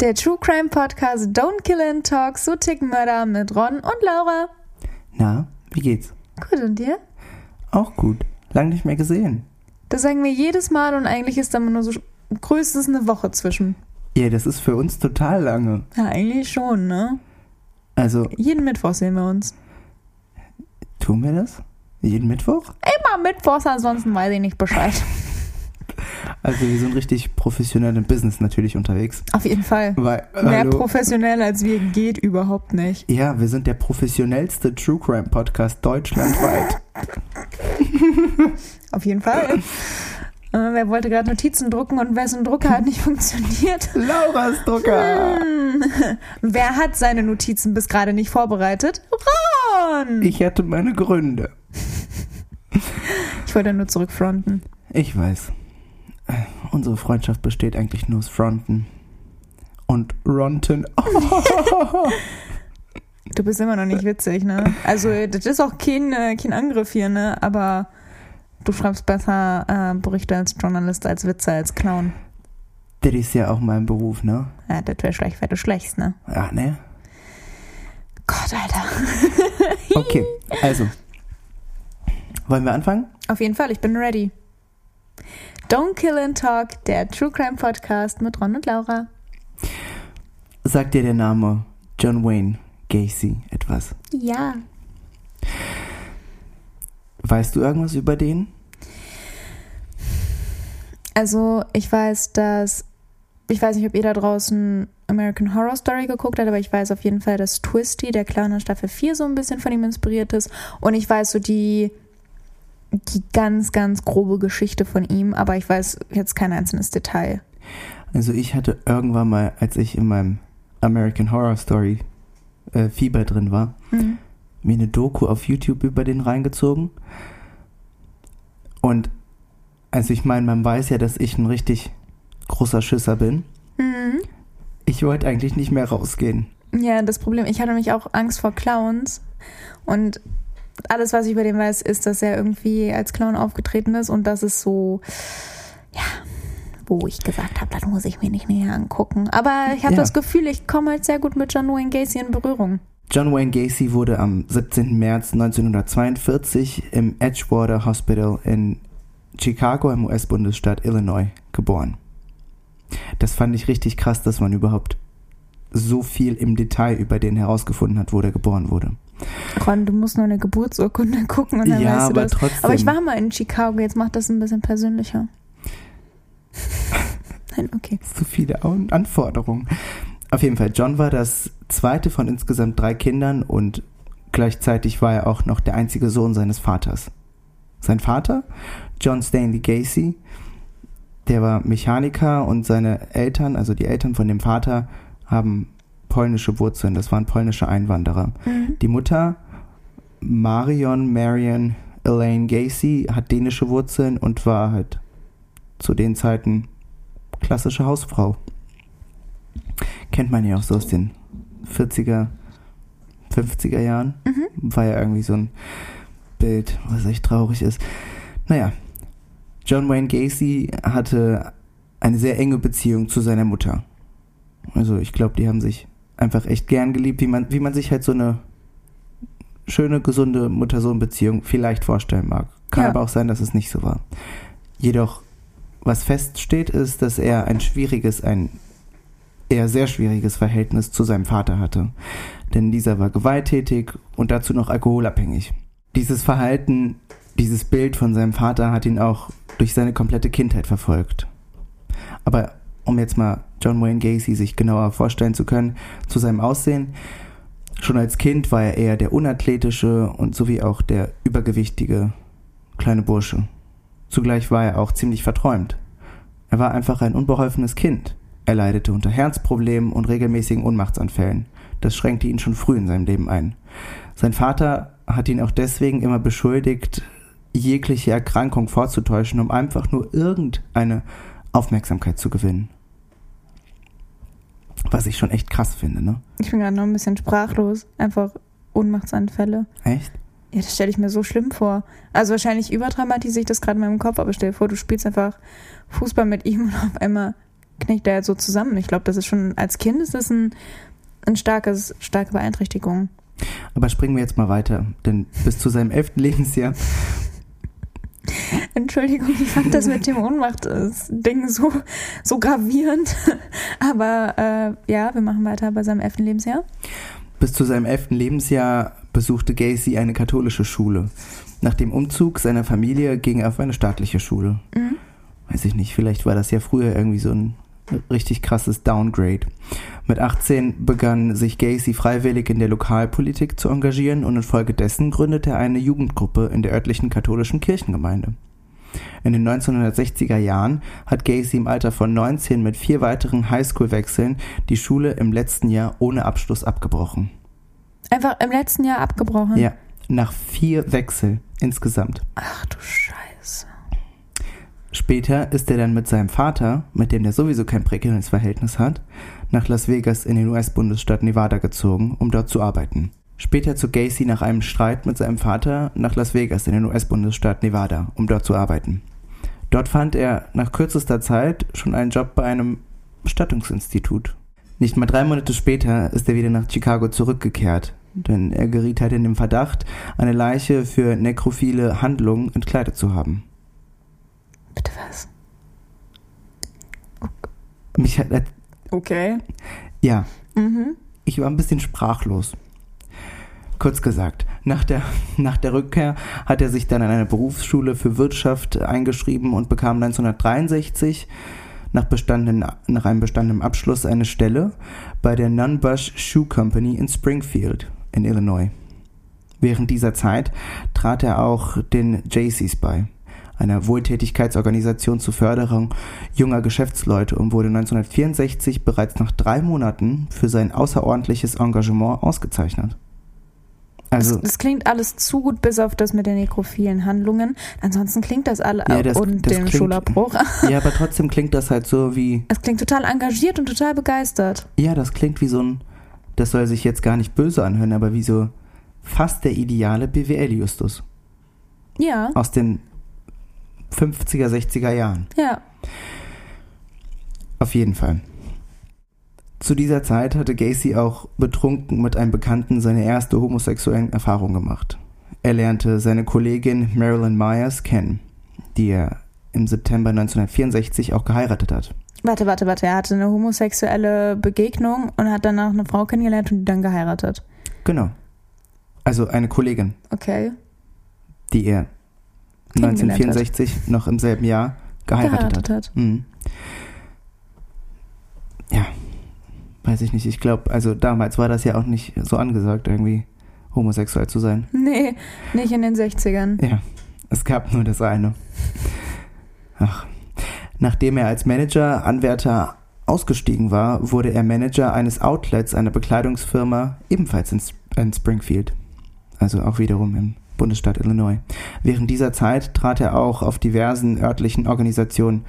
Der True Crime Podcast Don't Kill and Talk, so ticken Mörder mit Ron und Laura. Na, wie geht's? Gut, und dir? Auch gut. Lang nicht mehr gesehen. Das sagen wir jedes Mal und eigentlich ist da nur so größtens eine Woche zwischen. Ja, das ist für uns total lange. Ja, eigentlich schon, ne? Also, Jeden Mittwoch sehen wir uns. tun wir das? Jeden Mittwoch? Immer Mittwochs, ansonsten weiß ich nicht Bescheid. Also, wir sind richtig professionell im Business natürlich unterwegs. Auf jeden Fall. Weil, Mehr hallo. professionell als wir geht überhaupt nicht. Ja, wir sind der professionellste True Crime Podcast deutschlandweit. Auf jeden Fall. Äh, wer wollte gerade Notizen drucken und wessen Drucker hat nicht funktioniert? Lauras Drucker! Hm. Wer hat seine Notizen bis gerade nicht vorbereitet? Ron! Ich, Ich hatte meine Gründe. wollte nur zurückfronten. Ich weiß. Unsere Freundschaft besteht eigentlich nur aus Fronten. Und Ronten. Du bist immer noch nicht witzig, ne? Also, das ist auch kein, äh, kein Angriff hier, ne? Aber du schreibst besser äh, Berichte als Journalist, als Witze, als Clown. Das ist ja auch mein Beruf, ne? Ja, das wäre schlecht, wenn du schlägst, ne? Ja, ne? Gott, Alter. Okay, also. Wollen wir anfangen? Auf jeden Fall, ich bin ready. Don't Kill and Talk, der True Crime Podcast mit Ron und Laura. Sagt dir der Name John Wayne Gacy etwas? Ja. Weißt du irgendwas über den? Also, ich weiß, dass. Ich weiß nicht, ob ihr da draußen American Horror Story geguckt habt, aber ich weiß auf jeden Fall, dass Twisty, der Clown in Staffel 4, so ein bisschen von ihm inspiriert ist. Und ich weiß so die, die ganz, ganz grobe Geschichte von ihm, aber ich weiß jetzt kein einzelnes Detail. Also ich hatte irgendwann mal, als ich in meinem American Horror Story äh, Fieber drin war, Mhm. mir eine Doku auf YouTube über den reingezogen. Und also ich meine, man weiß ja, dass ich ein richtig großer Schisser bin. Mhm. Ich wollte eigentlich nicht mehr rausgehen. Ja, das Problem, ich hatte nämlich auch Angst vor Clowns und alles, was ich über den weiß, ist, dass er irgendwie als Clown aufgetreten ist und das ist so, ja, wo ich gesagt habe, das muss ich mir nicht näher angucken. Aber ich habe Ja. das Gefühl, ich komme halt sehr gut mit John Wayne Gacy in Berührung. John Wayne Gacy wurde am 17. März 1942 im Edgewater Hospital in Chicago im US-Bundesstaat Illinois geboren. Das fand ich richtig krass, dass man überhaupt so viel im Detail über den herausgefunden hat, wo der geboren wurde. Ron, du musst nur eine Geburtsurkunde gucken und dann Ja, weißt du aber das. trotzdem. Aber ich war mal in Chicago, jetzt macht das ein bisschen persönlicher. Nein, okay. Zu viele An- Anforderungen. Auf jeden Fall, John war das zweite von insgesamt drei Kindern und gleichzeitig war er auch noch der einzige Sohn seines Vaters. Sein Vater, John Stanley Gacy, der war Mechaniker und seine Eltern, also die Eltern von dem Vater, haben polnische Wurzeln. Das waren polnische Einwanderer. Mhm. Die Mutter, Marion Marion Elaine Gacy, hat dänische Wurzeln und war halt zu den Zeiten klassische Hausfrau. Kennt man ja auch so aus den 40er, 50er Jahren. Mhm. War ja irgendwie so ein Bild, was echt traurig ist. Naja, John Wayne Gacy hatte eine sehr enge Beziehung zu seiner Mutter. Also ich glaube, die haben sich einfach echt gern geliebt, wie man, wie man sich halt so eine schöne, gesunde Mutter-Sohn-Beziehung vielleicht vorstellen mag. Kann Ja. aber auch sein, dass es nicht so war. Jedoch, was feststeht, ist, dass er ein schwieriges, ein eher sehr schwieriges Verhältnis zu seinem Vater hatte. Denn dieser war gewalttätig und dazu noch alkoholabhängig. Dieses Verhalten, dieses Bild von seinem Vater hat ihn auch durch seine komplette Kindheit verfolgt. Aber um jetzt mal John Wayne Gacy sich genauer vorstellen zu können, zu seinem Aussehen, schon als Kind war er eher der unathletische und sowie auch der übergewichtige kleine Bursche. Zugleich war er auch ziemlich verträumt. Er war einfach ein unbeholfenes Kind. Er leidete unter Herzproblemen und regelmäßigen Ohnmachtsanfällen. Das schränkte ihn schon früh in seinem Leben ein. Sein Vater hat ihn auch deswegen immer beschuldigt, jegliche Erkrankung vorzutäuschen, um einfach nur irgendeine Aufmerksamkeit zu gewinnen. Was ich schon echt krass finde, ne? Ich bin gerade noch ein bisschen sprachlos. Einfach Ohnmachtsanfälle. Echt? Ja, das stelle ich mir so schlimm vor. Also wahrscheinlich überdramatisiere ich das gerade in meinem Kopf, aber stell dir vor, du spielst einfach Fußball mit ihm und auf einmal knickt er so zusammen. Ich glaube, das ist schon, als Kind ist das ein, ein starkes, starke Beeinträchtigung. Aber springen wir jetzt mal weiter, denn bis zu seinem elften Lebensjahr. Entschuldigung, ich fand das mit dem Ohnmacht-Ding so, so gravierend. Aber äh, ja, wir machen weiter bei seinem elften Lebensjahr. Bis zu seinem elften Lebensjahr besuchte Gacy eine katholische Schule. Nach dem Umzug seiner Familie ging er auf eine staatliche Schule. Mhm. Weiß ich nicht, vielleicht war das ja früher irgendwie so ein richtig krasses Downgrade. Mit 18 begann sich Gacy freiwillig in der Lokalpolitik zu engagieren und infolgedessen gründete er eine Jugendgruppe in der örtlichen katholischen Kirchengemeinde. In den 1960er Jahren hat Gacy im Alter von 19 mit vier weiteren Highschool-Wechseln die Schule im letzten Jahr ohne Abschluss abgebrochen. Einfach im letzten Jahr abgebrochen? Ja, nach vier Wechsel insgesamt. Ach du Scheiße. Später ist er dann mit seinem Vater, mit dem er sowieso kein prekäres Verhältnis hat, nach Las Vegas in den US-Bundesstaat Nevada gezogen, um dort zu arbeiten. Später zog Gacy nach einem Streit mit seinem Vater nach Las Vegas in den US-Bundesstaat Nevada, um dort zu arbeiten. Dort fand er nach kürzester Zeit schon einen Job bei einem Bestattungsinstitut. Nicht mal drei Monate später ist er wieder nach Chicago zurückgekehrt, denn er geriet halt in den Verdacht, eine Leiche für nekrophile Handlungen entkleidet zu haben. Bitte was? Mich hat. Okay. Ja. Mhm. Ich war ein bisschen sprachlos. Kurz gesagt, nach der, nach der Rückkehr hat er sich dann an eine Berufsschule für Wirtschaft eingeschrieben und bekam 1963 nach, bestandenen, nach einem bestandenen Abschluss eine Stelle bei der Nunbush Shoe Company in Springfield in Illinois. Während dieser Zeit trat er auch den Jaycees bei, einer Wohltätigkeitsorganisation zur Förderung junger Geschäftsleute und wurde 1964 bereits nach drei Monaten für sein außerordentliches Engagement ausgezeichnet. Also, das, das, klingt alles zu gut, bis auf das mit den nekrophilen Handlungen. Ansonsten klingt das alle ja, das, und das dem klingt, Schulabbruch. Ja, aber trotzdem klingt das halt so wie. Es klingt total engagiert und total begeistert. Ja, das klingt wie so ein. Das soll sich jetzt gar nicht böse anhören, aber wie so fast der ideale BWL-Justus. Ja. Aus den 50er, 60er Jahren. Ja. Auf jeden Fall. Zu dieser Zeit hatte Gacy auch betrunken mit einem Bekannten seine erste homosexuellen Erfahrung gemacht. Er lernte seine Kollegin Marilyn Myers kennen, die er im September 1964 auch geheiratet hat. Warte, warte, warte. Er hatte eine homosexuelle Begegnung und hat danach eine Frau kennengelernt und die dann geheiratet. Genau. Also eine Kollegin. Okay. Die er 1964 hat. noch im selben Jahr geheiratet, geheiratet hat. hat. Mhm. Ja, weiß ich nicht. Ich glaube, also damals war das ja auch nicht so angesagt, irgendwie homosexuell zu sein. Nee, nicht in den 60ern. Ja, es gab nur das eine. Ach. Nachdem er als Manager, Anwärter ausgestiegen war, wurde er Manager eines Outlets einer Bekleidungsfirma, ebenfalls in, in Springfield. Also auch wiederum im Bundesstaat Illinois. Während dieser Zeit trat er auch auf diversen örtlichen Organisationen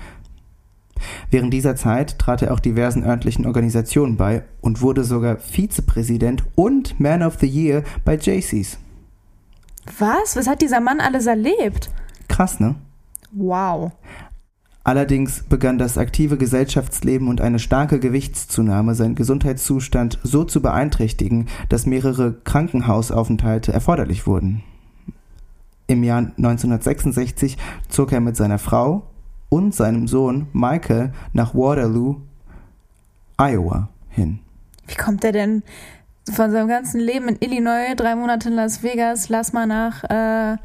Während dieser Zeit trat er auch diversen örtlichen Organisationen bei und wurde sogar Vizepräsident und Man of the Year bei Jaycees. Was? Was hat dieser Mann alles erlebt? Krass, ne? Wow. Allerdings begann das aktive Gesellschaftsleben und eine starke Gewichtszunahme seinen Gesundheitszustand so zu beeinträchtigen, dass mehrere Krankenhausaufenthalte erforderlich wurden. Im Jahr 1966 zog er mit seiner Frau und seinem Sohn Michael nach Waterloo, Iowa hin. Wie kommt er denn von seinem ganzen Leben in Illinois, drei Monate in Las Vegas, lass mal nach äh,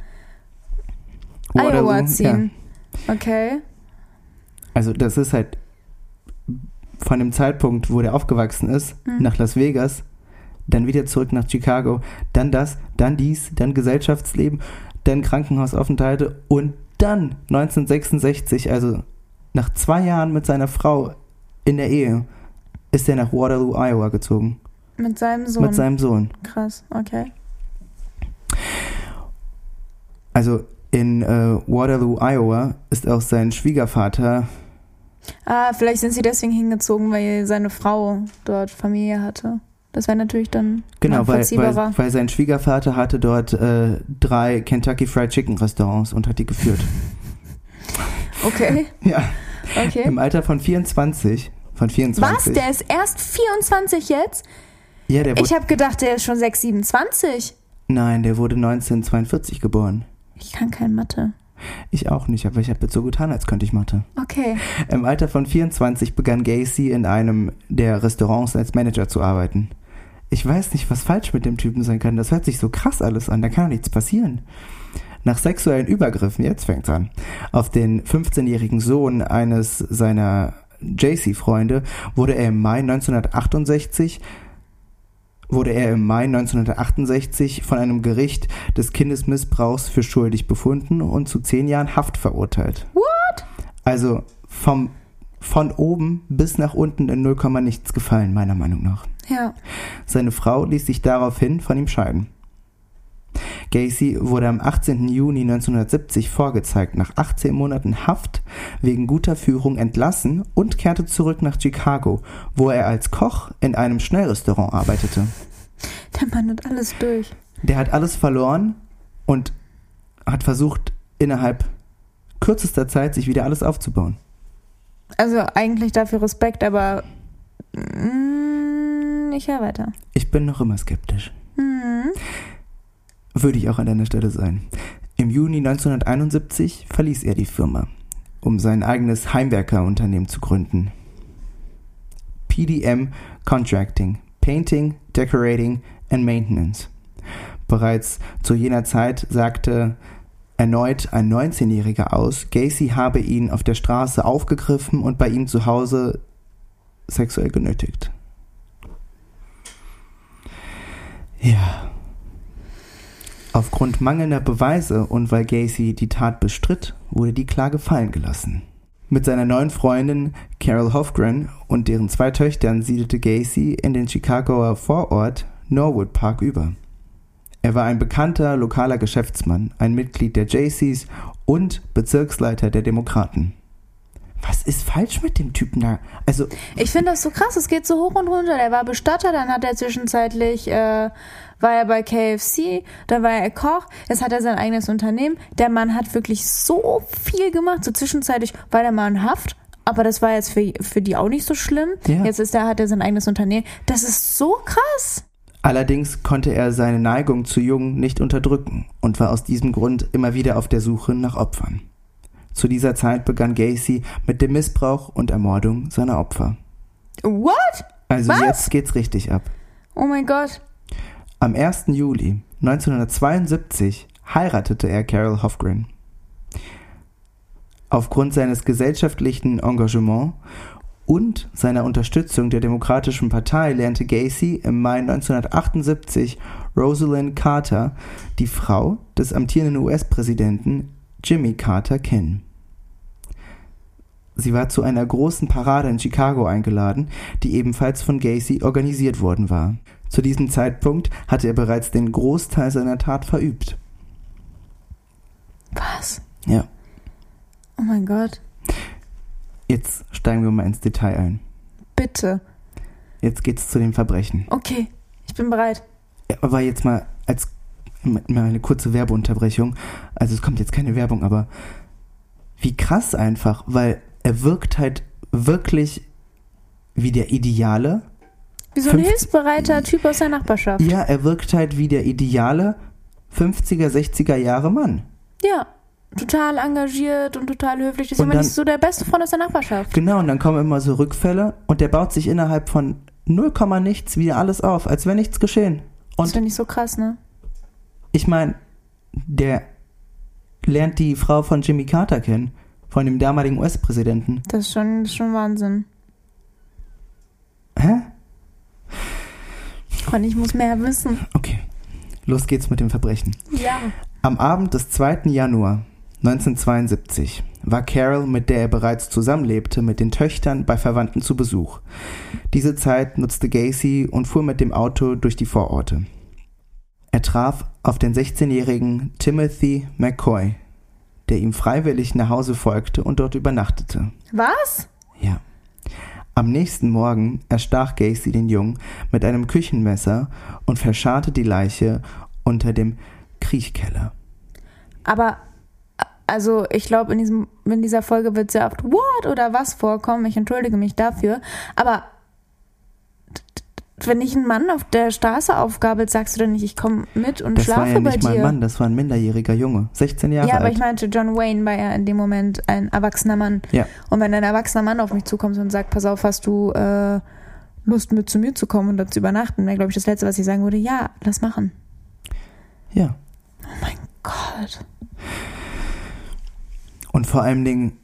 Iowa ziehen? Ja. Okay. Also das ist halt von dem Zeitpunkt, wo der aufgewachsen ist, mhm. nach Las Vegas, dann wieder zurück nach Chicago, dann das, dann dies, dann Gesellschaftsleben, dann Krankenhausaufenthalte und dann 1966, also nach zwei Jahren mit seiner Frau in der Ehe, ist er nach Waterloo, Iowa gezogen. Mit seinem Sohn. Mit seinem Sohn. Krass, okay. Also in äh, Waterloo, Iowa ist auch sein Schwiegervater. Ah, vielleicht sind sie deswegen hingezogen, weil seine Frau dort Familie hatte. Das wäre natürlich dann genau, weil, weil, weil sein Schwiegervater hatte dort äh, drei Kentucky Fried Chicken Restaurants und hat die geführt. Okay. ja. Okay. Im Alter von 24, von 24. Was? Der ist erst 24 jetzt? Ja, der wurde, Ich habe gedacht, der ist schon 6, 27. nein, der wurde 1942 geboren. Ich kann kein Mathe. Ich auch nicht, aber ich habe jetzt so getan, als könnte ich Mathe. Okay. Im Alter von 24 begann Gacy in einem der Restaurants als Manager zu arbeiten. Ich weiß nicht, was falsch mit dem Typen sein kann. Das hört sich so krass alles an. Da kann doch nichts passieren. Nach sexuellen Übergriffen, jetzt fängt's an, auf den 15-jährigen Sohn eines seiner JC-Freunde wurde er im Mai 1968 wurde er im Mai 1968 von einem Gericht des Kindesmissbrauchs für schuldig befunden und zu zehn Jahren Haft verurteilt. What? Also vom, von oben bis nach unten in 0, nichts gefallen, meiner Meinung nach. Ja. Seine Frau ließ sich daraufhin von ihm scheiden. Gacy wurde am 18. Juni 1970 vorgezeigt, nach 18 Monaten Haft wegen guter Führung entlassen und kehrte zurück nach Chicago, wo er als Koch in einem Schnellrestaurant arbeitete. Der Mann hat alles durch. Der hat alles verloren und hat versucht, innerhalb kürzester Zeit sich wieder alles aufzubauen. Also eigentlich dafür Respekt, aber mm, ich höre weiter. Ich bin noch immer skeptisch. Hm. Würde ich auch an deiner Stelle sein. Im Juni 1971 verließ er die Firma, um sein eigenes Heimwerkerunternehmen zu gründen. PDM Contracting, Painting, Decorating and Maintenance. Bereits zu jener Zeit sagte erneut ein 19-Jähriger aus, Gacy habe ihn auf der Straße aufgegriffen und bei ihm zu Hause sexuell genötigt. Ja. Aufgrund mangelnder Beweise und weil Gacy die Tat bestritt, wurde die Klage fallen gelassen. Mit seiner neuen Freundin Carol Hofgren und deren zwei Töchtern siedelte Gacy in den Chicagoer Vorort Norwood Park über. Er war ein bekannter lokaler Geschäftsmann, ein Mitglied der JCs und Bezirksleiter der Demokraten. Was ist falsch mit dem Typen da? Also, Ich finde das so krass, es geht so hoch und runter. Der war Bestatter, dann hat er zwischenzeitlich, äh, war er bei KFC, dann war er Koch, jetzt hat er sein eigenes Unternehmen. Der Mann hat wirklich so viel gemacht. So zwischenzeitlich war der mal in Haft, aber das war jetzt für, für die auch nicht so schlimm. Ja. Jetzt ist er, hat er sein eigenes Unternehmen. Das ist so krass. allerdings konnte er seine Neigung zu Jungen nicht unterdrücken und war aus diesem Grund immer wieder auf der Suche nach Opfern. Zu dieser Zeit begann Gacy mit dem Missbrauch und Ermordung seiner Opfer. What? Also Was? jetzt geht's richtig ab. Oh mein Gott. Am 1. Juli 1972 heiratete er Carol Hofgren. Aufgrund seines gesellschaftlichen Engagements und seiner Unterstützung der Demokratischen Partei lernte Gacy im Mai 1978 Rosalind Carter, die Frau des amtierenden US-Präsidenten Jimmy Carter, kennen. Sie war zu einer großen Parade in Chicago eingeladen, die ebenfalls von Gacy organisiert worden war. Zu diesem Zeitpunkt hatte er bereits den Großteil seiner Tat verübt. Was? Ja, Oh mein Gott. jetzt steigen wir mal ins Detail ein. Bitte. Jetzt geht's zu den Verbrechen. Okay, ich bin bereit. Aber jetzt mal mal eine kurze Werbeunterbrechung. Also es kommt jetzt keine Werbung, aber wie krass einfach, weil er wirkt halt wirklich wie der ideale. Wie so ein 50 hilfsbereiter Typ aus der Nachbarschaft. Ja, er wirkt halt wie der ideale 50er, 60er Jahre Mann. Ja, total engagiert und total höflich. Deswegen Und bin dann- ich so der beste Freund aus der Nachbarschaft. Genau, und dann kommen immer so Rückfälle und der baut sich innerhalb von 0, nichts wieder alles auf, als wäre nichts geschehen. Das Und finde ich so krass, ne? Ich meine, der lernt die Frau von Jimmy Carter kennen, von dem damaligen US-Präsidenten. Das ist schon, das ist schon Wahnsinn. Hä? Und ich muss mehr wissen. Okay, los geht's mit dem Verbrechen. Ja. Am Abend des 2. Januar 1972 war Carol, mit der er bereits zusammenlebte, mit den Töchtern bei Verwandten zu Besuch. Diese Zeit nutzte Gacy und fuhr mit dem Auto durch die Vororte. Er traf auf den 16-jährigen Timothy McCoy, der ihm freiwillig nach Hause folgte und dort übernachtete. Was? Ja. Am nächsten Morgen erstach Gacy den Jungen mit einem Küchenmesser und verscharrte die Leiche unter dem Kriechkeller. Aber, also ich glaube, in, diesem, in dieser Folge wird sehr oft What oder was vorkommen. Ich entschuldige mich dafür. Aber wenn ich einen Mann auf der Straße aufgabelt, sagst du dann nicht, ich komme mit und Das schlafe war ja bei nicht dir. mal ein Mann, das war ein minderjähriger Junge. 16 Jahre ja, aber alt. ich meinte, John Wayne war ja in dem Moment ein erwachsener Mann. Ja. Und wenn ein erwachsener Mann auf mich zukommt und sagt, pass auf, hast du äh, Lust mit zu mir zu kommen und dort zu übernachten, wäre, glaube ich, das Letzte, was ich sagen würde, ja, lass machen. ja. Oh mein Gott. Und vor allen Dingen,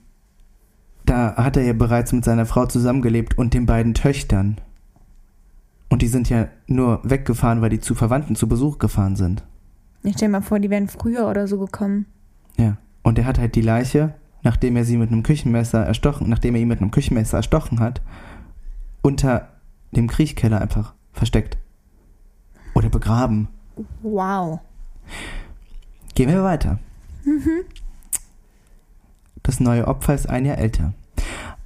da hat er ja bereits mit seiner Frau zusammengelebt und den beiden Töchtern. Und die sind ja nur weggefahren, weil die zu Verwandten zu Besuch gefahren sind. Ich stell mir vor, die wären früher oder so gekommen. Ja. Und er hat halt die Leiche, nachdem er sie mit einem Küchenmesser erstochen, nachdem er ihn mit einem Küchenmesser erstochen hat, unter dem Kriechkeller einfach versteckt. Oder begraben. Wow. Gehen wir weiter. Das neue Opfer ist ein Jahr älter.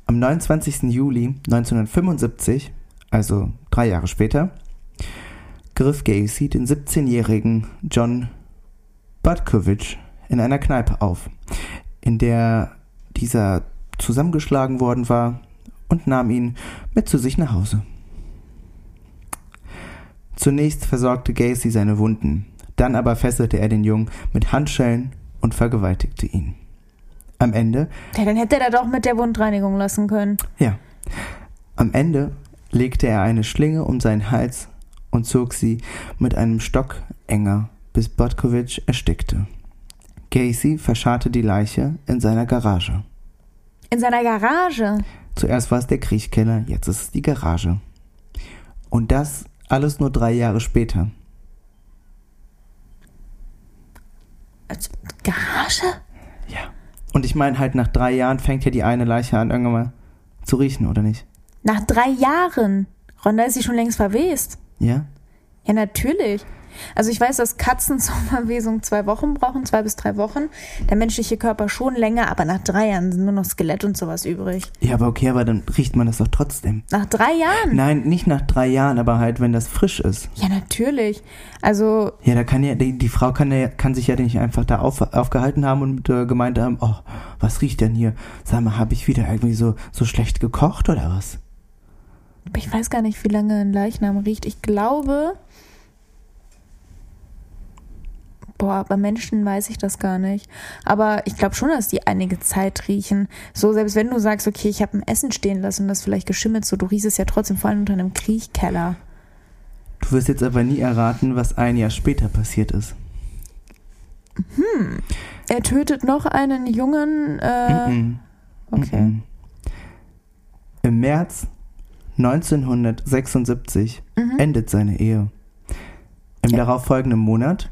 Am 29. Juli 1975, also drei Jahre später, griff Gacy den 17-jährigen John Butkovich in einer Kneipe auf, in der dieser zusammengeschlagen worden war und nahm ihn mit zu sich nach Hause. Zunächst versorgte Gacy seine Wunden, dann aber fesselte er den Jungen mit Handschellen und vergewaltigte ihn. Am Ende, Ja, dann hätte er da doch mit der Wundreinigung lassen können. ja, am Ende legte er eine Schlinge um seinen Hals und zog sie mit einem Stock enger, bis Botkovich erstickte. Gacy verscharrte die Leiche in seiner Garage. In seiner Garage. Zuerst war es der Kriechkeller, jetzt ist es die Garage. Und das alles nur drei Jahre später. Also, Garage? Ja. Und ich meine halt, nach drei Jahren fängt ja die eine Leiche an, irgendwann mal zu riechen, oder nicht? Nach drei Jahren. Ronda ist sie schon längst verwest. Ja? Ja, natürlich. Also ich weiß, dass Katzen zur Verwesung zwei Wochen brauchen, zwei bis drei Wochen. Der menschliche Körper schon länger, aber nach drei Jahren sind nur noch Skelett und sowas übrig. Ja, aber okay, aber dann riecht man das doch trotzdem. Nach drei Jahren? Nein, nicht nach drei Jahren, aber halt, wenn das frisch ist. Ja, natürlich. Also, Ja, da kann ja, die, die Frau kann, ja, kann sich ja nicht einfach da auf, aufgehalten haben und äh, gemeint haben, oh, was riecht denn hier? Sag mal, habe ich wieder irgendwie so, so schlecht gekocht oder was? Ich weiß gar nicht, wie lange ein Leichnam riecht. Ich glaube. Boah, bei Menschen weiß ich das gar nicht. Aber ich glaube schon, dass die einige Zeit riechen. So, selbst wenn du sagst, okay, ich habe ein Essen stehen lassen und das vielleicht geschimmelt, so, du riechst es ja trotzdem vor allem unter einem Kriechkeller. Du wirst jetzt aber nie erraten, was ein Jahr später passiert ist. Er tötet noch einen Jungen. Äh, Mhm. okay. Mhm. Im März 1976 Mhm. endet seine Ehe. Im Ja. darauffolgenden Monat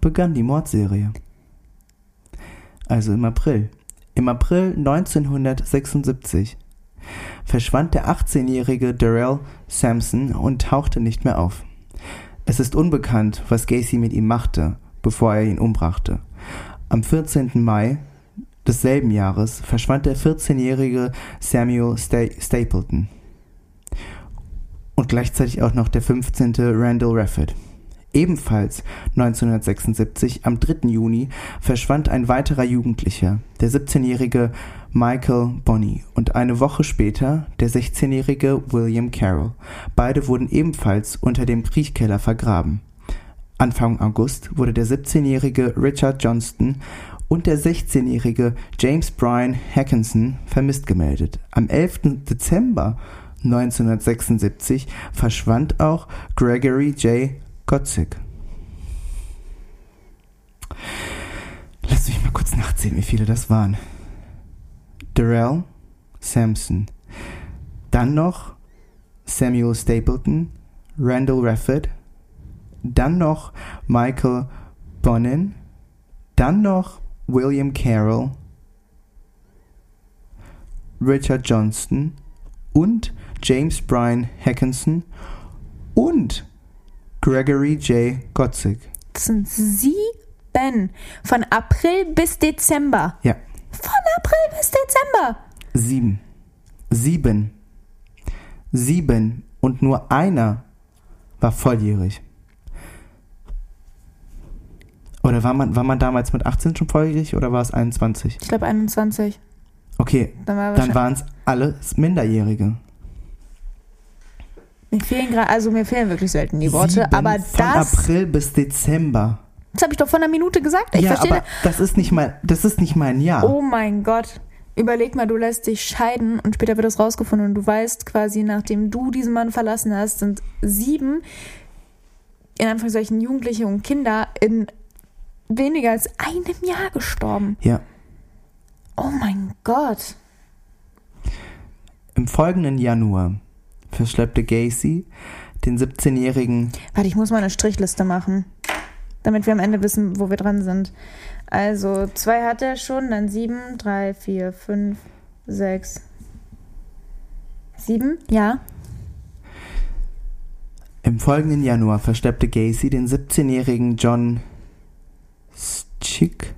begann die Mordserie. Also im April. Im April 1976 verschwand der 18-jährige Darrell Sampson und tauchte nicht mehr auf. Es ist unbekannt, was Gacy mit ihm machte, bevor er ihn umbrachte. Am 14. Mai desselben Jahres verschwand der 14-jährige Samuel Sta Stapleton gleichzeitig auch noch der 15. Randall Rafford. Ebenfalls 1976, am 3. Juni, verschwand ein weiterer Jugendlicher, der 17-jährige Michael Bonney, und eine Woche später der 16-jährige William Carroll. Beide wurden ebenfalls unter dem Kriechkeller vergraben. Anfang August wurde der 17-jährige Richard Johnston und der 16-jährige James Brian Hackinson vermisst gemeldet. Am 11. Dezember 1976 verschwand auch Gregory J. Gotzig. Lass mich mal kurz nachzählen, wie viele das waren. Darrell Sampson. Dann noch Samuel Stapleton, Randall Rafford. Dann noch Michael Bonin. Dann noch William Carroll. Richard Johnston und James Brian Hackinson und Gregory J. Gotzig. Das sind sieben. Von April bis Dezember. Ja, Von April bis Dezember. sieben. Sieben. Sieben. Und nur einer war volljährig. Oder war man, war man damals mit 18 schon volljährig oder war es 21? Ich glaube 21. Okay, Dann, war dann waren es alles Minderjährige. Mir fehlen gerade, also mir fehlen wirklich selten die Worte, Sieben aber von das, April bis Dezember. das habe ich doch vor einer Minute gesagt. Ich ja, verstehe. aber das ist nicht mal, das ist nicht mal ein Jahr. Oh mein Gott. Überleg mal, du lässt dich scheiden und später wird das rausgefunden und du weißt quasi, nachdem du diesen Mann verlassen hast, sind sieben, in Anführungszeichen Jugendliche und Kinder in weniger als einem Jahr gestorben. Ja. Oh mein Gott. Im folgenden Januar verschleppte Gacy den 17-jährigen Warte, ich muss mal eine Strichliste machen, damit wir am Ende wissen, wo wir dran sind. Also, zwei hat er schon, dann sieben, drei, vier, fünf, sechs, sieben, ja. Im folgenden Januar verschleppte Gacy den 17-jährigen John Schick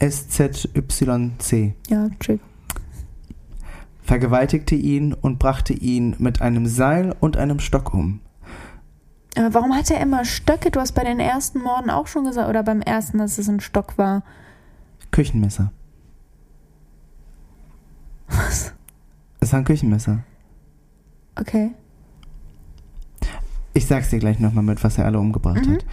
SZYC, Ja, Trick. Vergewaltigte ihn und brachte ihn mit einem Seil und einem Stock um. Aber warum hat er immer Stöcke? Du hast bei den ersten Morden auch schon gesagt, oder beim ersten, dass es ein Stock war. Küchenmesser. Was? Es war ein Küchenmesser. Okay. Ich sag's dir gleich nochmal mit, was er alle umgebracht Mhm. hat.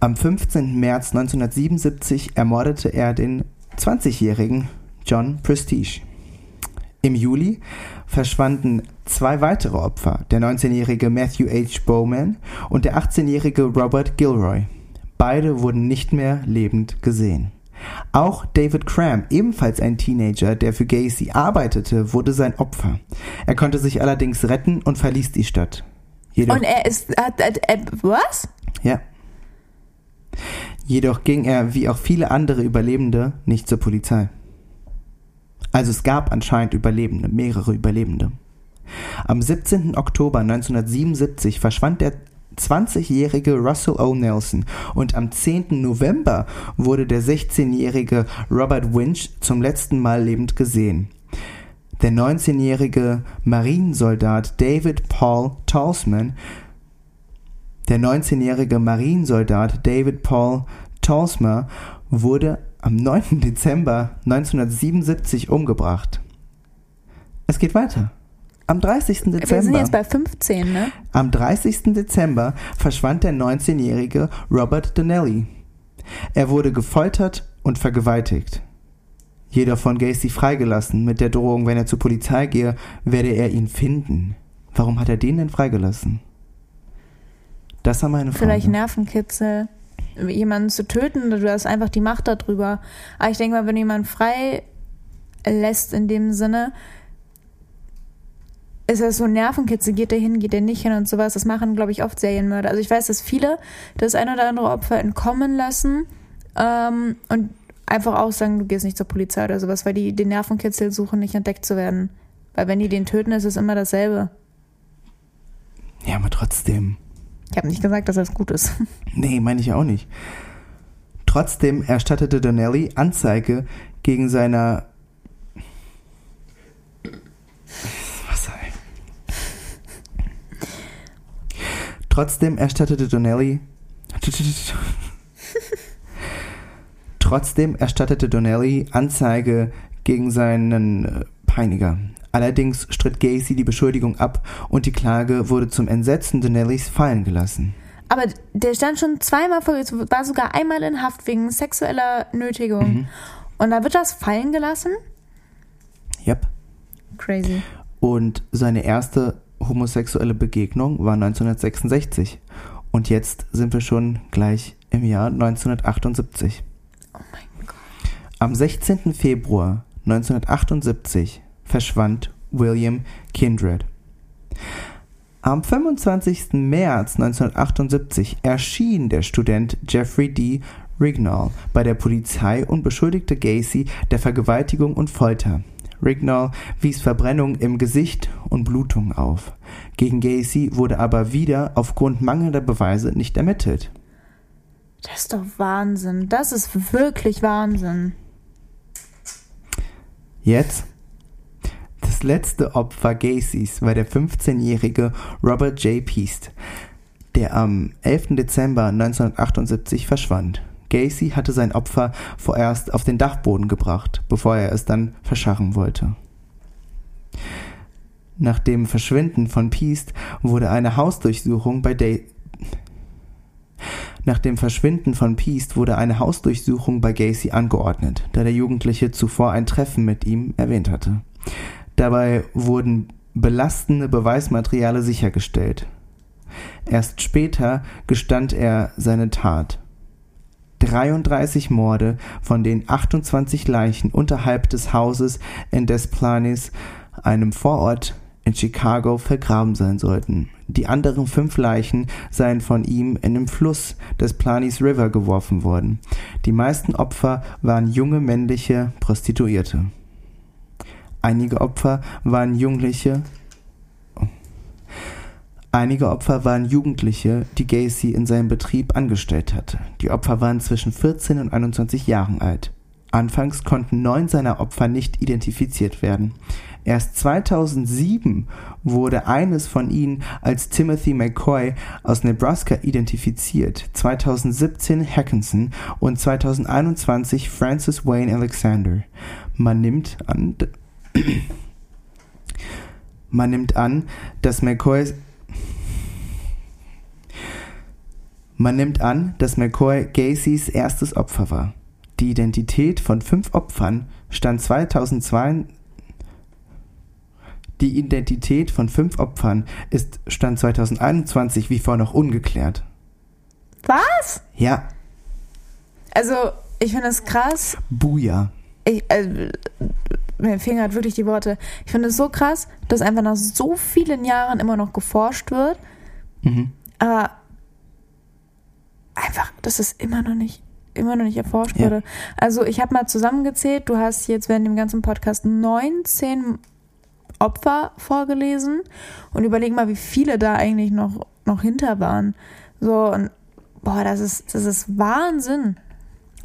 Am 15. März 1977 ermordete er den 20-jährigen John Prestige. Im Juli verschwanden zwei weitere Opfer, der 19-jährige Matthew H. Bowman und der 18-jährige Robert Gilroy. Beide wurden nicht mehr lebend gesehen. Auch David Cram, ebenfalls ein Teenager, der für Gacy arbeitete, wurde sein Opfer. Er konnte sich allerdings retten und verließ die Stadt. Jedoch Und er ist. Hat, hat, äh, was? ja. Jedoch ging er, wie auch viele andere Überlebende, nicht zur Polizei. Also es gab anscheinend Überlebende, mehrere Überlebende. Am 17. Oktober 1977 verschwand der 20-jährige Russell O. Nelson und am 10. November wurde der 16-jährige Robert Winch zum letzten Mal lebend gesehen. Der 19-jährige Marinesoldat David Paul Tolsman der 19-jährige Marinesoldat David Paul Tolsma wurde am 9. Dezember 1977 umgebracht. Es geht weiter. Am 30. Wir sind Dezember, jetzt bei 15, ne? am 30. Dezember verschwand der 19-jährige Robert Donnelly. Er wurde gefoltert und vergewaltigt. Jedoch von Gacy freigelassen mit der Drohung, wenn er zur Polizei gehe, werde er ihn finden. Warum hat er den denn freigelassen? Das war meine Frage. Vielleicht Nervenkitzel. Jemanden zu töten, du hast einfach die Macht darüber. Aber ich denke mal, wenn du jemanden frei lässt in dem Sinne, ist das so ein Nervenkitzel, geht der hin, geht der nicht hin und sowas. Das machen, glaube ich, oft Serienmörder. Also ich weiß, dass viele das ein oder andere Opfer entkommen lassen ähm, und einfach auch sagen, du gehst nicht zur Polizei oder sowas, weil die den Nervenkitzel suchen, nicht entdeckt zu werden. Weil wenn die den töten, ist es immer dasselbe. Ja, aber trotzdem. Ich habe nicht gesagt, dass das gut ist. Nee, meine ich auch nicht. Trotzdem erstattete Donnelly Anzeige gegen seiner. Ey. Trotzdem erstattete Donnelly. Trotzdem erstattete Donnelly Anzeige gegen seinen äh, Peiniger. Allerdings stritt Gacy die Beschuldigung ab und die Klage wurde zum Entsetzen Donnellys fallen gelassen. Aber der stand schon zweimal vor, Gericht, war sogar einmal in Haft wegen sexueller Nötigung. Mhm. Und da wird das fallen gelassen? Yep. Crazy. Und seine erste homosexuelle Begegnung war 1966. Und jetzt sind wir schon gleich im Jahr 1978. Oh mein Gott. Am 16. Februar 1978 verschwand William Kindred. Am 25. März 1978 erschien der Student Jeffrey D. Rignall bei der Polizei und beschuldigte Gacy der Vergewaltigung und Folter. Rignall wies Verbrennung im Gesicht und Blutung auf. Gegen Gacy wurde aber wieder aufgrund mangelnder Beweise nicht ermittelt. Das ist doch Wahnsinn. Das ist wirklich Wahnsinn. Jetzt? Das letzte Opfer Gacys war der 15-jährige Robert J. Peast. Der am 11. Dezember 1978 verschwand. Gacy hatte sein Opfer vorerst auf den Dachboden gebracht, bevor er es dann verscharren wollte. Nach dem Verschwinden von Piest wurde eine Hausdurchsuchung bei Day nach dem Verschwinden von Piest wurde eine Hausdurchsuchung bei Gacy angeordnet, da der Jugendliche zuvor ein Treffen mit ihm erwähnt hatte. Dabei wurden belastende Beweismateriale sichergestellt. Erst später gestand er seine Tat. 33 Morde, von denen 28 Leichen unterhalb des Hauses in Des Plaines, einem Vorort in Chicago, vergraben sein sollten. Die anderen fünf Leichen seien von ihm in den Fluss des Planis River geworfen worden. Die meisten Opfer waren junge männliche Prostituierte. Einige Opfer waren Jungliche, Einige Opfer waren Jugendliche, die Gacy in seinem Betrieb angestellt hatte. Die Opfer waren zwischen 14 und 21 Jahren alt. Anfangs konnten neun seiner Opfer nicht identifiziert werden. Erst 2007 wurde eines von ihnen als Timothy McCoy aus Nebraska identifiziert, 2017 Hackinson und 2021 Francis Wayne Alexander. Man nimmt an, man nimmt an, dass McCoy Man nimmt an, dass McCoy Gacys erstes Opfer war. Die Identität von fünf Opfern stand 2002 die Identität von fünf Opfern ist Stand 2021 wie vor noch ungeklärt. Was? Ja. Also, ich finde es krass. Buja. Ich, äh, mir fehlen gerade wirklich die Worte. Ich finde es so krass, dass einfach nach so vielen Jahren immer noch geforscht wird. Mhm. Aber einfach, dass es immer noch nicht immer noch nicht erforscht Ja. wurde. Also ich habe mal zusammengezählt, du hast jetzt während dem ganzen Podcast 19 Opfer vorgelesen und überleg mal, wie viele da eigentlich noch, noch hinter waren. So, und boah, das ist, das ist Wahnsinn.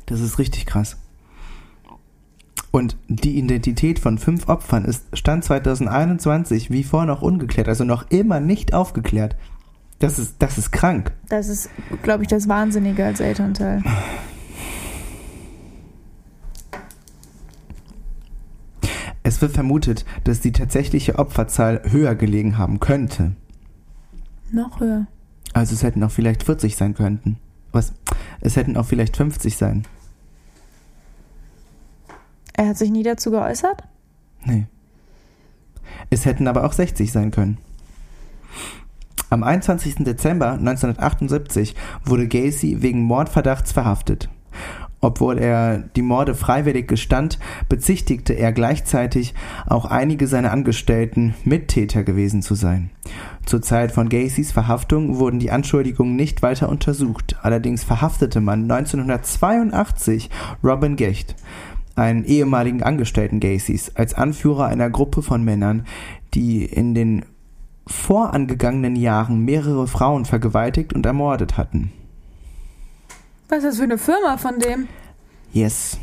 Das ist richtig krass. Und die Identität von fünf Opfern ist Stand 2021 wie vor noch ungeklärt, also noch immer nicht aufgeklärt. Das ist, das ist krank. Das ist, glaube ich, das Wahnsinnige als Elternteil. Es wird vermutet, dass die tatsächliche Opferzahl höher gelegen haben könnte. Noch höher. Also es hätten auch vielleicht 40 sein könnten. Was? Es hätten auch vielleicht 50 sein. Er hat sich nie dazu geäußert? Nee. Es hätten aber auch 60 sein können. Am 21. Dezember 1978 wurde Gacy wegen Mordverdachts verhaftet. Obwohl er die Morde freiwillig gestand, bezichtigte er gleichzeitig auch einige seiner Angestellten Mittäter gewesen zu sein. Zur Zeit von Gacys Verhaftung wurden die Anschuldigungen nicht weiter untersucht. Allerdings verhaftete man 1982 Robin Gecht, einen ehemaligen Angestellten Gacys, als Anführer einer Gruppe von Männern, die in den vorangegangenen Jahren mehrere Frauen vergewaltigt und ermordet hatten. Was ist das für eine Firma von dem? Yes.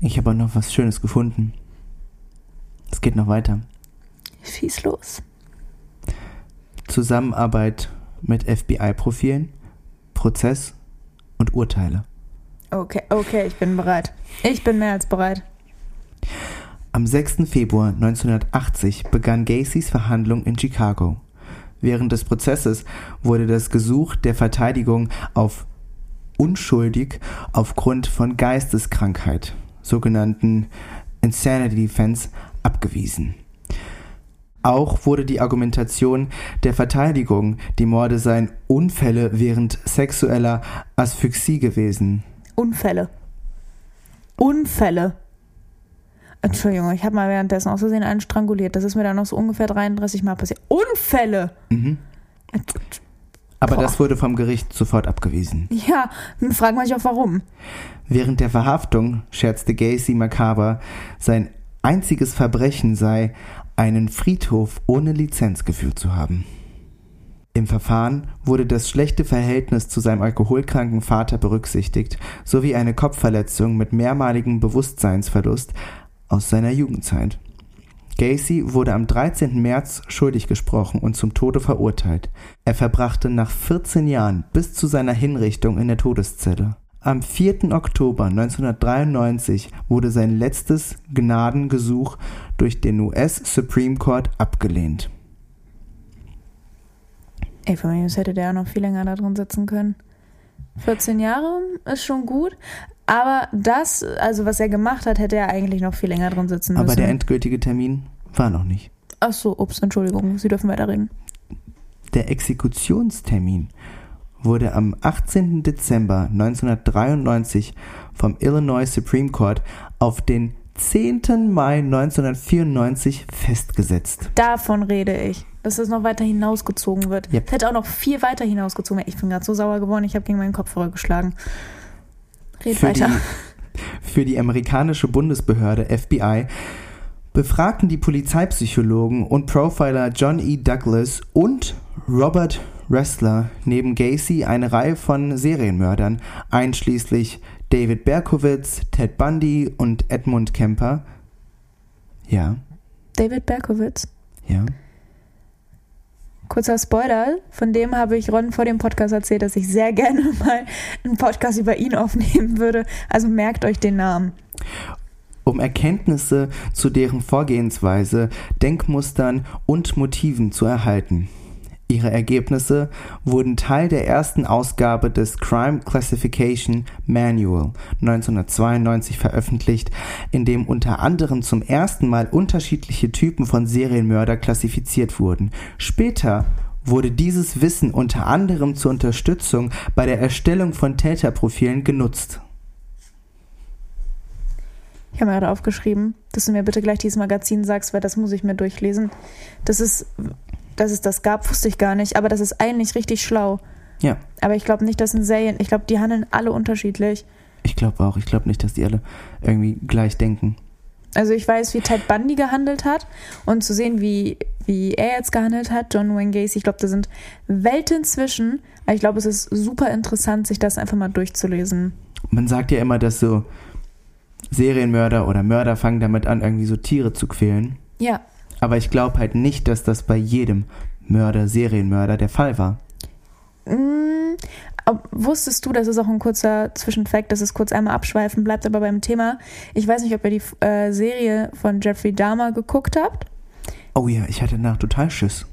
Ich habe auch noch was Schönes gefunden. Es geht noch weiter. Schieß los. Zusammenarbeit mit FBI-Profilen, Prozess und Urteile. Okay, okay, ich bin bereit. Ich bin mehr als bereit. Am 6. Februar 1980 begann Gacys Verhandlung in Chicago. Während des Prozesses wurde das Gesuch der Verteidigung auf unschuldig aufgrund von Geisteskrankheit, sogenannten Insanity Defense, abgewiesen. Auch wurde die Argumentation der Verteidigung, die Morde seien Unfälle während sexueller Asphyxie gewesen. Unfälle. Unfälle. Entschuldigung, ich habe mal währenddessen aus Versehen einen stranguliert. Das ist mir dann noch so ungefähr 33 Mal passiert. Unfälle! Mhm. Aber Boah. das wurde vom Gericht sofort abgewiesen. Ja, frag man sich auch warum. Während der Verhaftung scherzte Gacy makaber, sein einziges Verbrechen sei, einen Friedhof ohne Lizenz geführt zu haben. Im Verfahren wurde das schlechte Verhältnis zu seinem alkoholkranken Vater berücksichtigt, sowie eine Kopfverletzung mit mehrmaligem Bewusstseinsverlust aus seiner Jugendzeit. Gacy wurde am 13. März schuldig gesprochen und zum Tode verurteilt. Er verbrachte nach 14 Jahren bis zu seiner Hinrichtung in der Todeszelle. Am 4. Oktober 1993 wurde sein letztes Gnadengesuch durch den US Supreme Court abgelehnt. Ey, von mir aus hätte der auch noch viel länger da drin sitzen können. 14 Jahre ist schon gut, aber das, also was er gemacht hat, hätte er eigentlich noch viel länger drin sitzen müssen. Aber der endgültige Termin war noch nicht. Ach so, ups, Entschuldigung, Sie dürfen weiterreden. Der Exekutionstermin wurde am 18. Dezember 1993 vom Illinois Supreme Court auf den 10. Mai 1994 festgesetzt. Davon rede ich, dass es noch weiter hinausgezogen wird. Yep. Es hätte auch noch viel weiter hinausgezogen. Ich bin gerade so sauer geworden, ich habe gegen meinen Kopfhörer geschlagen. Red Für weiter. die, für die amerikanische Bundesbehörde FBI befragten die Polizeipsychologen und Profiler John E. Douglas und Robert Ressler neben Gacy eine Reihe von Serienmördern, einschließlich David Berkowitz, Ted Bundy und Edmund Kemper. Ja, David Berkowitz. ja. Kurzer Spoiler, von dem habe ich Ron vor dem Podcast erzählt, dass ich sehr gerne mal einen Podcast über ihn aufnehmen würde. Also merkt euch den Namen. um Erkenntnisse zu deren Vorgehensweise, Denkmustern und Motiven zu erhalten. Ihre Ergebnisse wurden Teil der ersten Ausgabe des Crime Classification Manual 1992 veröffentlicht, in dem unter anderem zum ersten Mal unterschiedliche Typen von Serienmörder klassifiziert wurden. Später wurde dieses Wissen unter anderem zur Unterstützung bei der Erstellung von Täterprofilen genutzt. Ich habe mir gerade aufgeschrieben, dass du mir bitte gleich dieses Magazin sagst, weil das muss ich mir durchlesen. Das ist, dass es das gab, wusste ich gar nicht, aber das ist eigentlich richtig schlau. Ja. Aber ich glaube nicht, dass in Serien, ich glaube, die handeln alle unterschiedlich. Ich glaube auch. Ich glaube nicht, dass die alle irgendwie gleich denken. Also ich weiß, wie Ted Bundy gehandelt hat und zu sehen, wie, wie er jetzt gehandelt hat, John Wayne Gacy, ich glaube, da sind Welten zwischen. Aber ich glaube, es ist super interessant, sich das einfach mal durchzulesen. Man sagt ja immer, dass so Serienmörder oder Mörder fangen damit an, irgendwie so Tiere zu quälen. Ja, Aber ich glaube halt nicht, dass das bei jedem Mörder, Serienmörder der Fall war. Mm, wusstest du, das ist auch ein kurzer Zwischenfakt, dass es kurz einmal abschweifen bleibt, aber beim Thema, ich weiß nicht, ob ihr die äh, Serie von Jeffrey Dahmer geguckt habt. Oh ja, ich hatte nach total Schiss.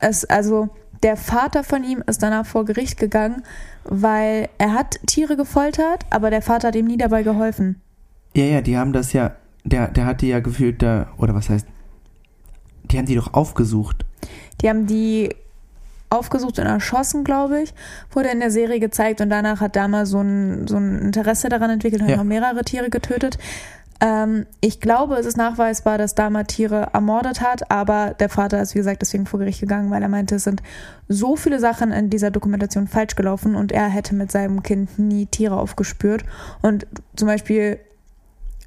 Es, also der Vater von ihm ist danach vor Gericht gegangen, weil er hat Tiere gefoltert, aber der Vater hat ihm nie dabei geholfen. Ja, ja, die haben das ja, der, der hat die ja gefühlt da, oder was heißt, die haben die doch aufgesucht. Die haben die aufgesucht und erschossen, glaube ich, wurde in der Serie gezeigt und danach hat Dahmer so ein, so ein Interesse daran entwickelt und hat Ja. noch mehrere Tiere getötet. Ähm, ich glaube, es ist nachweisbar, dass Dahmer Tiere ermordet hat, aber der Vater ist, wie gesagt, deswegen vor Gericht gegangen, weil er meinte, es sind so viele Sachen in dieser Dokumentation falsch gelaufen und er hätte mit seinem Kind nie Tiere aufgespürt. Und zum Beispiel,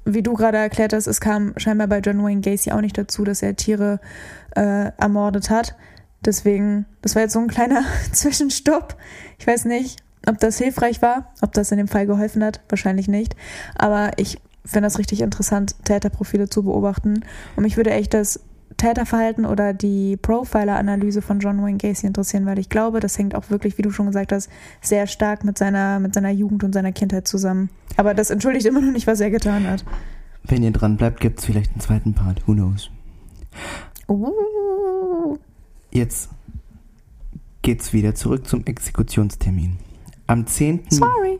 wie du gerade erklärt hast, es kam scheinbar bei John Wayne Gacy auch nicht dazu, dass er Tiere äh, ermordet hat. Deswegen, das war jetzt so ein kleiner Zwischenstopp. Ich weiß nicht, ob das hilfreich war, ob das in dem Fall geholfen hat. Wahrscheinlich nicht. Aber ich finde das richtig interessant, Täterprofile zu beobachten. Und mich würde echt das Täterverhalten oder die Profiler-Analyse von John Wayne Gacy interessieren, weil ich glaube, das hängt auch wirklich, wie du schon gesagt hast, sehr stark mit seiner, mit seiner Jugend und seiner Kindheit zusammen. Aber das entschuldigt immer noch nicht, was er getan hat. Wenn ihr dran bleibt, gibt es vielleicht einen zweiten Part. Who knows? Uh. Jetzt geht's wieder zurück zum Exekutionstermin. Am 10. Sorry.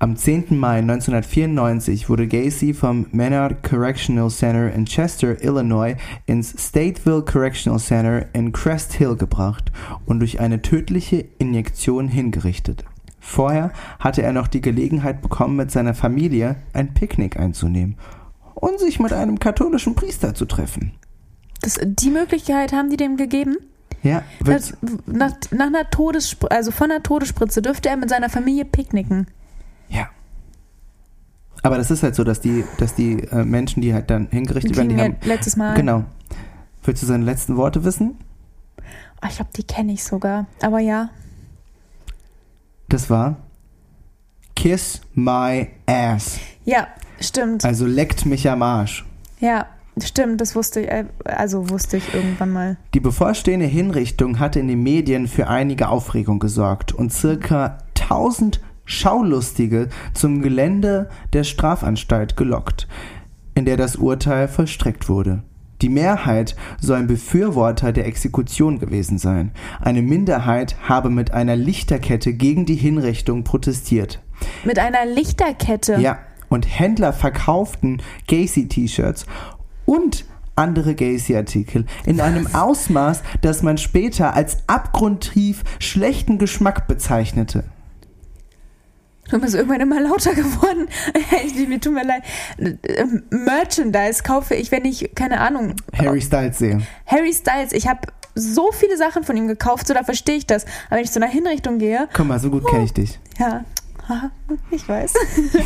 Am 10. Mai 1994 wurde Gacy vom Menard Correctional Center in Chester, Illinois, ins Stateville Correctional Center in Crest Hill gebracht und durch eine tödliche Injektion hingerichtet. Vorher hatte er noch die Gelegenheit bekommen, mit seiner Familie ein Picknick einzunehmen und sich mit einem katholischen Priester zu treffen. Das, die Möglichkeit haben die dem gegeben? Ja, nach, nach einer Todesspritze, also von einer Todesspritze dürfte er mit seiner Familie picknicken. Aber das ist halt so, dass die, dass die äh, Menschen, die halt dann hingerichtet werden, die haben letztes Mal. Genau. Willst du seine letzten Worte wissen? Oh, ich glaube, die kenne ich sogar. Aber ja. Das war Kiss my ass. Ja, stimmt. Also leckt mich am Arsch. Ja. Stimmt, das wusste ich, äh, also wusste ich irgendwann mal. Die bevorstehende Hinrichtung hatte in den Medien für einige Aufregung gesorgt und circa 1000 Schaulustige zum Gelände der Strafanstalt gelockt, in der das Urteil vollstreckt wurde. Die Mehrheit soll ein Befürworter der Exekution gewesen sein. Eine Minderheit habe mit einer Lichterkette gegen die Hinrichtung protestiert. Mit einer Lichterkette? Ja, und Händler verkauften Gacy-T-Shirts und andere Gacy-Artikel in einem Ausmaß, das man später als abgrundtief schlechten Geschmack bezeichnete. Du bist irgendwann immer lauter geworden. mir tut mir leid. Merchandise kaufe ich, wenn ich, keine Ahnung. Harry Styles sehe. Harry Styles, ich habe so viele Sachen von ihm gekauft, so da verstehe ich das. Aber wenn ich zu einer Hinrichtung gehe. Guck mal, so gut kenne ich dich. Ja, ich weiß.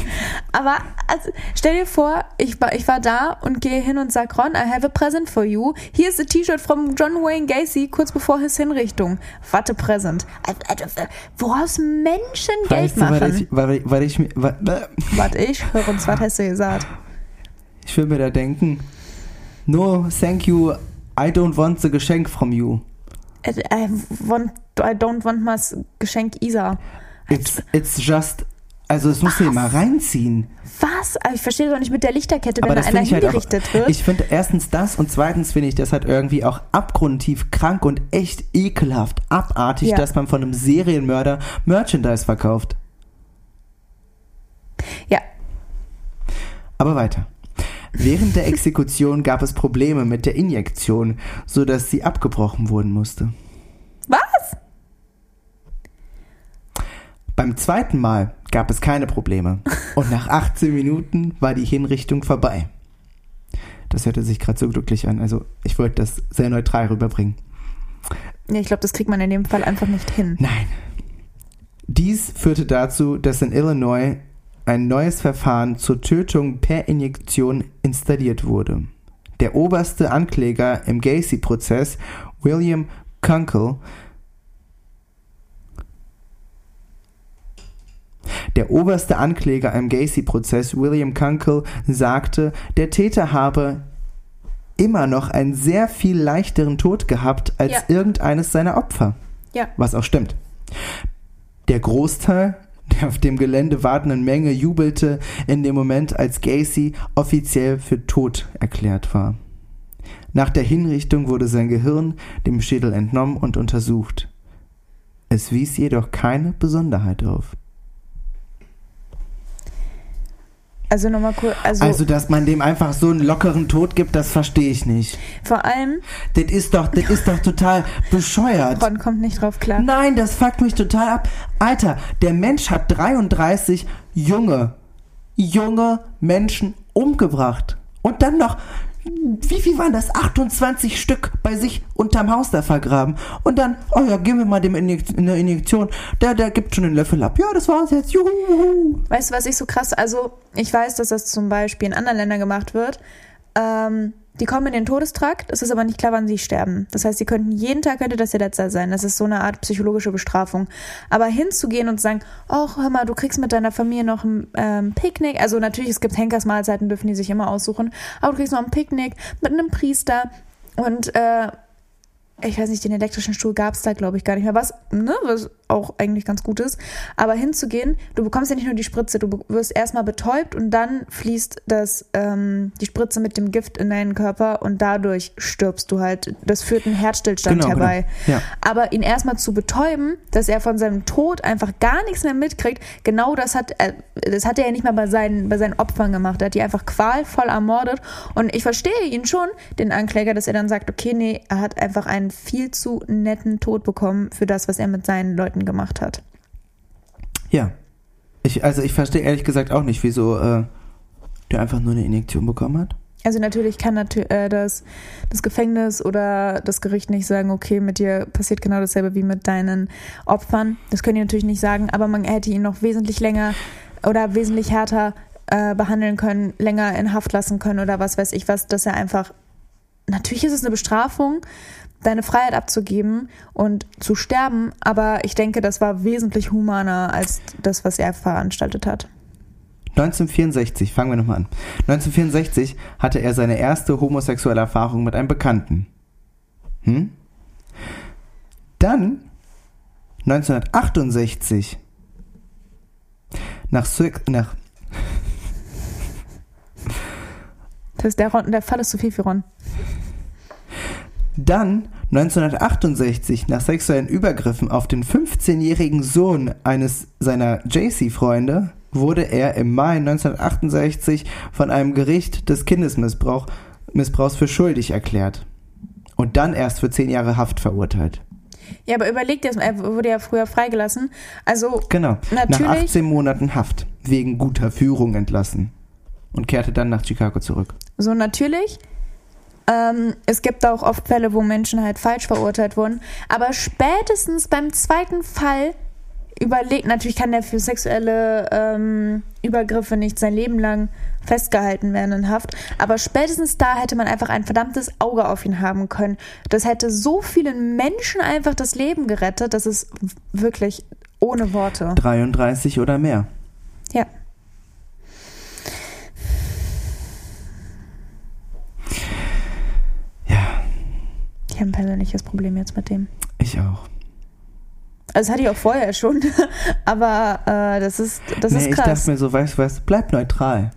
Aber also, stell dir vor, ich war, ich war da und gehe hin und sag, Ron, I have a present for you. Hier ist a T-Shirt von John Wayne Gacy kurz bevor his Hinrichtung. Warte, Present. Woraus Menschen Geld machen? Weil ich, weil, weil ich, weil, Warte, ich höre uns, was hast du gesagt? Ich will mir da denken, no, thank you, I don't want the Geschenk from you. I, I, want, I don't want my Geschenk Isa. It's, it's just. Also musst du dir mal reinziehen. Was? Aber ich verstehe doch nicht mit der Lichterkette, wenn da einer hingerichtet halt auch, wird. Ich finde erstens das und zweitens finde ich das halt irgendwie auch abgrundtief krank und echt ekelhaft, abartig, ja. dass man von einem Serienmörder Merchandise verkauft. Ja. Aber weiter. Während der Exekution gab es Probleme mit der Injektion, sodass sie abgebrochen wurden musste. Was? Beim zweiten Mal gab es keine Probleme und nach 18 Minuten war die Hinrichtung vorbei. Das hörte sich gerade so glücklich an. Also ich wollte das sehr neutral rüberbringen. Ja, ich glaube, das kriegt man in dem Fall einfach nicht hin. Nein. Dies führte dazu, dass in Illinois ein neues Verfahren zur Tötung per Injektion installiert wurde. Der oberste Ankläger im Gacy-Prozess, William Kunkel, Der oberste Ankläger im Gacy-Prozess, William Kunkel, sagte, der Täter habe immer noch einen sehr viel leichteren Tod gehabt als ja. irgendeines seiner Opfer. Ja. Was auch stimmt. Der Großteil der auf dem Gelände wartenden Menge jubelte in dem Moment, als Gacy offiziell für tot erklärt war. Nach der Hinrichtung wurde sein Gehirn dem Schädel entnommen und untersucht. Es wies jedoch keine Besonderheit auf. Also nochmal kurz. Also, also, dass man dem einfach so einen lockeren Tod gibt, das verstehe ich nicht. Vor allem. Das ist doch, das ist doch total bescheuert. Ron kommt nicht drauf klar. Nein, das fuckt mich total ab. Alter, der Mensch hat 33 junge, junge Menschen umgebracht. Und dann noch wie viel waren das? 28 Stück bei sich unterm Haus da vergraben. Und dann, oh ja, geben wir mal dem Injekt eine Injektion. Der, der gibt schon den Löffel ab. Ja, das war's jetzt. Juhu. Weißt du, was ich so krass, also ich weiß, dass das zum Beispiel in anderen Ländern gemacht wird. Ähm, die kommen in den Todestrakt, es ist aber nicht klar, wann sie sterben. Das heißt, sie könnten jeden Tag könnte das ihr letzter sein. Das ist so eine Art psychologische Bestrafung. Aber hinzugehen und zu sagen, oh, hör mal, du kriegst mit deiner Familie noch ein ähm, Picknick. Also natürlich, es gibt Henkersmahlzeiten, dürfen die sich immer aussuchen. Aber du kriegst noch ein Picknick mit einem Priester und äh, ich weiß nicht, den elektrischen Stuhl gab es da, glaube ich, gar nicht mehr. Was, ne, was auch eigentlich ganz gut ist. Aber hinzugehen, du bekommst ja nicht nur die Spritze, du wirst erstmal betäubt und dann fließt das, ähm, die Spritze mit dem Gift in deinen Körper und dadurch stirbst du halt. Das führt einen Herzstillstand genau, herbei. Genau. Ja. Aber ihn erstmal zu betäuben, dass er von seinem Tod einfach gar nichts mehr mitkriegt, genau das hat, äh, das hat er ja nicht mal bei seinen, bei seinen Opfern gemacht. Er hat die einfach qualvoll ermordet. Und ich verstehe ihn schon, den Ankläger, dass er dann sagt, okay, nee, er hat einfach einen viel zu netten Tod bekommen für das, was er mit seinen Leuten gemacht hat. Ja. Ich, also ich verstehe ehrlich gesagt auch nicht, wieso äh, der einfach nur eine Injektion bekommen hat. Also natürlich kann natürlich, äh, das, das Gefängnis oder das Gericht nicht sagen, okay, mit dir passiert genau dasselbe wie mit deinen Opfern. Das können die natürlich nicht sagen, aber man hätte ihn noch wesentlich länger oder wesentlich härter äh, behandeln können, länger in Haft lassen können oder was weiß ich was, dass er einfach. Natürlich ist es eine Bestrafung, deine Freiheit abzugeben und zu sterben, aber ich denke, das war wesentlich humaner als das, was er veranstaltet hat. 1964, fangen wir nochmal an. 1964 hatte er seine erste homosexuelle Erfahrung mit einem Bekannten. Hm? Dann 1968 nach, Six, nach Das ist der, Ron, der Fall ist zu viel für Ron. Dann 1968 nach sexuellen Übergriffen auf den 15-jährigen Sohn eines seiner JC-Freunde wurde er im Mai 1968 von einem Gericht des Kindesmissbrauchs Missbrauchs für schuldig erklärt und dann erst für zehn Jahre Haft verurteilt. Ja, aber überleg dir das mal, er wurde ja früher freigelassen. Also, Genau. Natürlich- Nach 18 Monaten Haft wegen guter Führung entlassen und kehrte dann nach Chicago zurück. so natürlich. Ähm, es gibt auch oft Fälle, wo Menschen halt falsch verurteilt wurden. Aber spätestens beim zweiten Fall überlegt, natürlich kann der für sexuelle ähm, Übergriffe nicht sein Leben lang festgehalten werden in Haft. Aber spätestens da hätte man einfach ein verdammtes Auge auf ihn haben können. Das hätte so vielen Menschen einfach das Leben gerettet. Das ist wirklich ohne Worte. 33 oder mehr. Ja. Ja, habe ein persönliches Problem jetzt mit dem. ich auch. Also das hatte ich auch vorher schon, aber äh, das ist das nee, ist ich krass. dachte mir so, weißt du was, bleib neutral.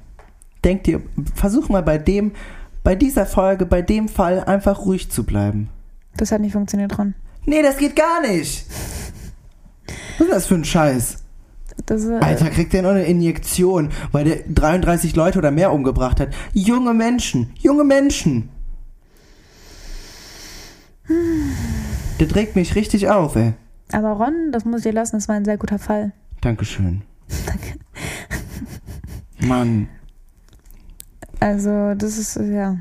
Denk dir, versuch mal bei dem, bei dieser Folge, bei dem Fall einfach ruhig zu bleiben. Das hat nicht funktioniert dran. Nee, das geht gar nicht. Was ist das für ein Scheiß? Das, äh, Alter, kriegt der noch eine Injektion, weil der 33 Leute oder mehr umgebracht hat. Junge Menschen, junge Menschen. Der trägt mich richtig auf, ey. Aber Ron, das muss ich dir lassen, das war ein sehr guter Fall. Dankeschön. Danke. Mann, Also, das ist, ja.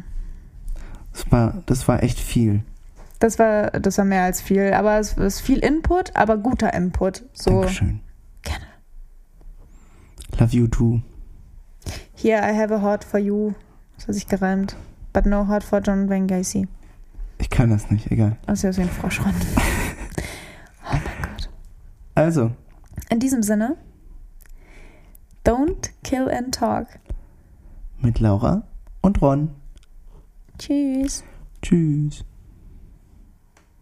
das war, das war echt viel. Das war, das war mehr als viel. Aber es ist viel Input, aber guter Input. So, Dankeschön. Gerne. Love you too. here I have a heart for you. Das hat sich gereimt. But no heart for John Wayne Gacy. Ich kann das nicht, egal. Das ist ja wie ein Frosch, Ron. Oh mein Gott. Also, In diesem Sinne, don't kill and talk. mit Laura und Ron. Tschüss. Tschüss.